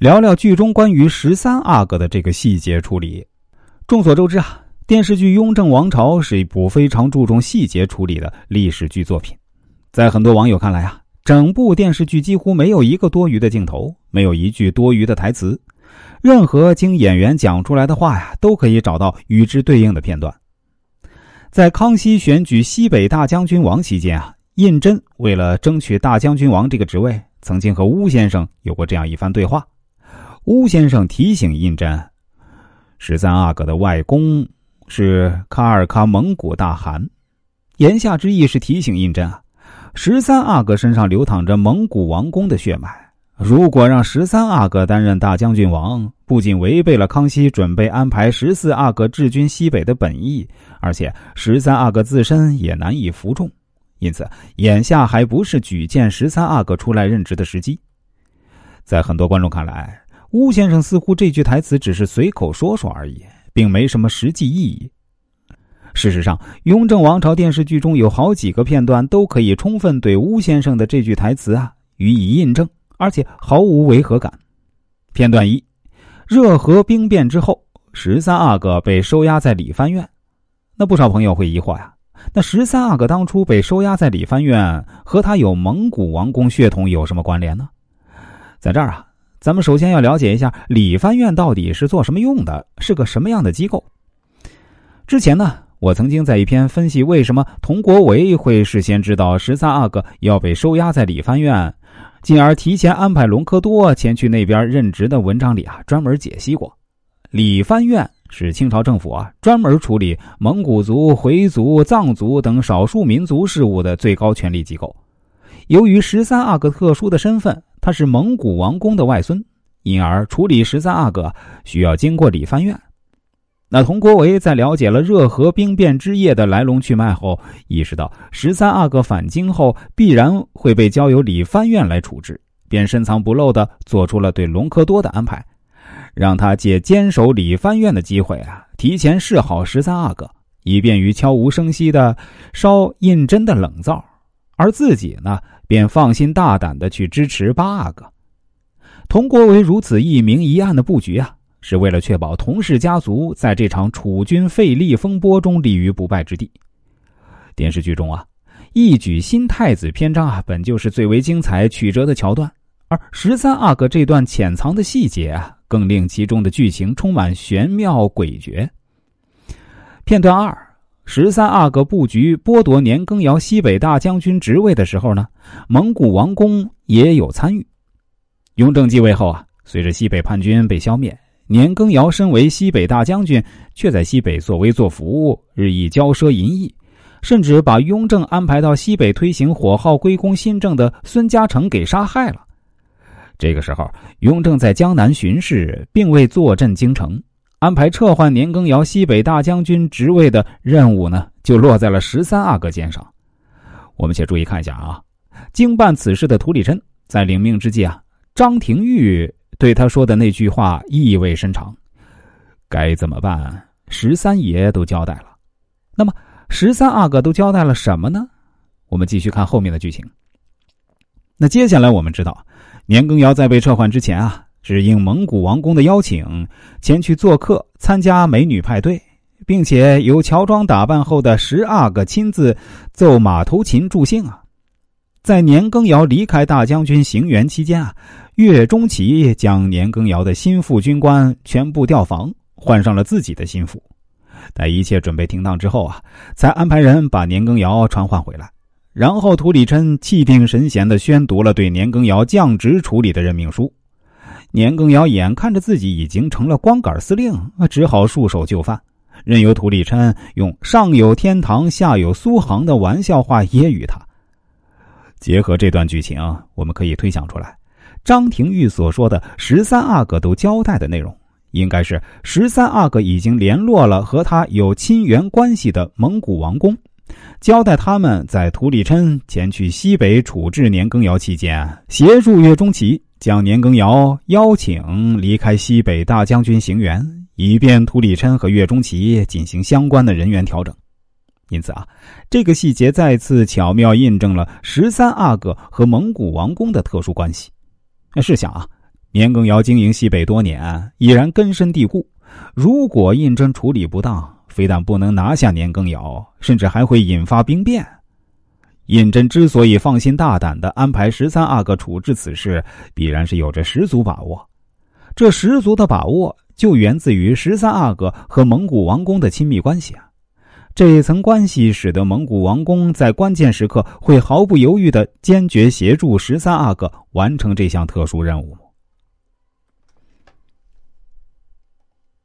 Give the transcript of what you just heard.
聊聊剧中关于十三阿哥的这个细节处理。众所周知啊，电视剧《雍正王朝》是一部非常注重细节处理的历史剧作品。在很多网友看来啊，整部电视剧几乎没有一个多余的镜头，没有一句多余的台词，任何经演员讲出来的话呀，都可以找到与之对应的片段。在康熙选举西北大将军王期间啊，胤禛为了争取大将军王这个职位，曾经和邬先生有过这样一番对话。乌先生提醒胤禛，十三阿哥的外公是喀尔喀蒙古大汗，言下之意是提醒胤禛啊，十三阿哥身上流淌着蒙古王公的血脉。如果让十三阿哥担任大将军王，不仅违背了康熙准备安排十四阿哥治军西北的本意，而且十三阿哥自身也难以服众。因此，眼下还不是举荐十三阿哥出来任职的时机。在很多观众看来，乌先生似乎这句台词只是随口说说而已，并没什么实际意义。事实上，《雍正王朝》电视剧中有好几个片段都可以充分对乌先生的这句台词啊予以印证，而且毫无违和感。片段一：热河兵变之后，十三阿哥被收押在理藩院。那不少朋友会疑惑呀，那十三阿哥当初被收押在理藩院，和他有蒙古王公血统有什么关联呢？在这儿啊。咱们首先要了解一下理藩院到底是做什么用的，是个什么样的机构。之前呢，我曾经在一篇分析为什么佟国维会事先知道十三阿哥要被收押在理藩院，进而提前安排隆科多前去那边任职的文章里啊，专门解析过。理藩院是清朝政府啊专门处理蒙古族、回族、藏族等少数民族事务的最高权力机构。由于十三阿哥特殊的身份。他是蒙古王公的外孙，因而处理十三阿哥需要经过理藩院。那佟国维在了解了热河兵变之夜的来龙去脉后，意识到十三阿哥返京后必然会被交由理藩院来处置，便深藏不露的做出了对隆科多的安排，让他借坚守理藩院的机会啊，提前示好十三阿哥，以便于悄无声息的烧胤禛的冷灶，而自己呢？便放心大胆的去支持八阿哥。佟国维如此一明一暗的布局啊，是为了确保佟氏家族在这场楚军废立风波中立于不败之地。电视剧中啊，一举新太子篇章啊，本就是最为精彩曲折的桥段，而十三阿哥这段潜藏的细节啊，更令其中的剧情充满玄妙诡谲。片段二。十三阿哥布局剥夺年羹尧西北大将军职位的时候呢，蒙古王公也有参与。雍正继位后啊，随着西北叛军被消灭，年羹尧身为西北大将军，却在西北作威作福，日益骄奢淫逸，甚至把雍正安排到西北推行火耗归公新政的孙嘉诚给杀害了。这个时候，雍正在江南巡视，并未坐镇京城。安排撤换年羹尧西北大将军职位的任务呢，就落在了十三阿哥肩上。我们且注意看一下啊，经办此事的涂里琛在领命之际啊，张廷玉对他说的那句话意味深长：“该怎么办？十三爷都交代了。”那么十三阿哥都交代了什么呢？我们继续看后面的剧情。那接下来我们知道，年羹尧在被撤换之前啊。是应蒙古王公的邀请，前去做客参加美女派对，并且由乔装打扮后的十阿哥亲自奏马头琴助兴啊。在年羹尧离开大将军行辕期间啊，岳钟琪将年羹尧的心腹军官全部调防，换上了自己的心腹。待一切准备停当之后啊，才安排人把年羹尧传唤回来。然后涂里琛气定神闲地宣读了对年羹尧降职处理的任命书。年羹尧眼看着自己已经成了光杆司令，只好束手就范，任由涂立琛用“上有天堂，下有苏杭”的玩笑话揶揄他。结合这段剧情，我们可以推想出来，张廷玉所说的十三阿哥都交代的内容，应该是十三阿哥已经联络了和他有亲缘关系的蒙古王公，交代他们在涂里琛前去西北处置年羹尧期间，协助岳钟琪。将年羹尧邀请离开西北大将军行辕，以便涂里琛和岳钟琪进行相关的人员调整。因此啊，这个细节再次巧妙印证了十三阿哥和蒙古王公的特殊关系。那试想啊，年羹尧经营西北多年，已然根深蒂固。如果胤禛处理不当，非但不能拿下年羹尧，甚至还会引发兵变。胤禛之所以放心大胆的安排十三阿哥处置此事，必然是有着十足把握。这十足的把握，就源自于十三阿哥和蒙古王宫的亲密关系啊。这一层关系使得蒙古王宫在关键时刻会毫不犹豫的坚决协助十三阿哥完成这项特殊任务。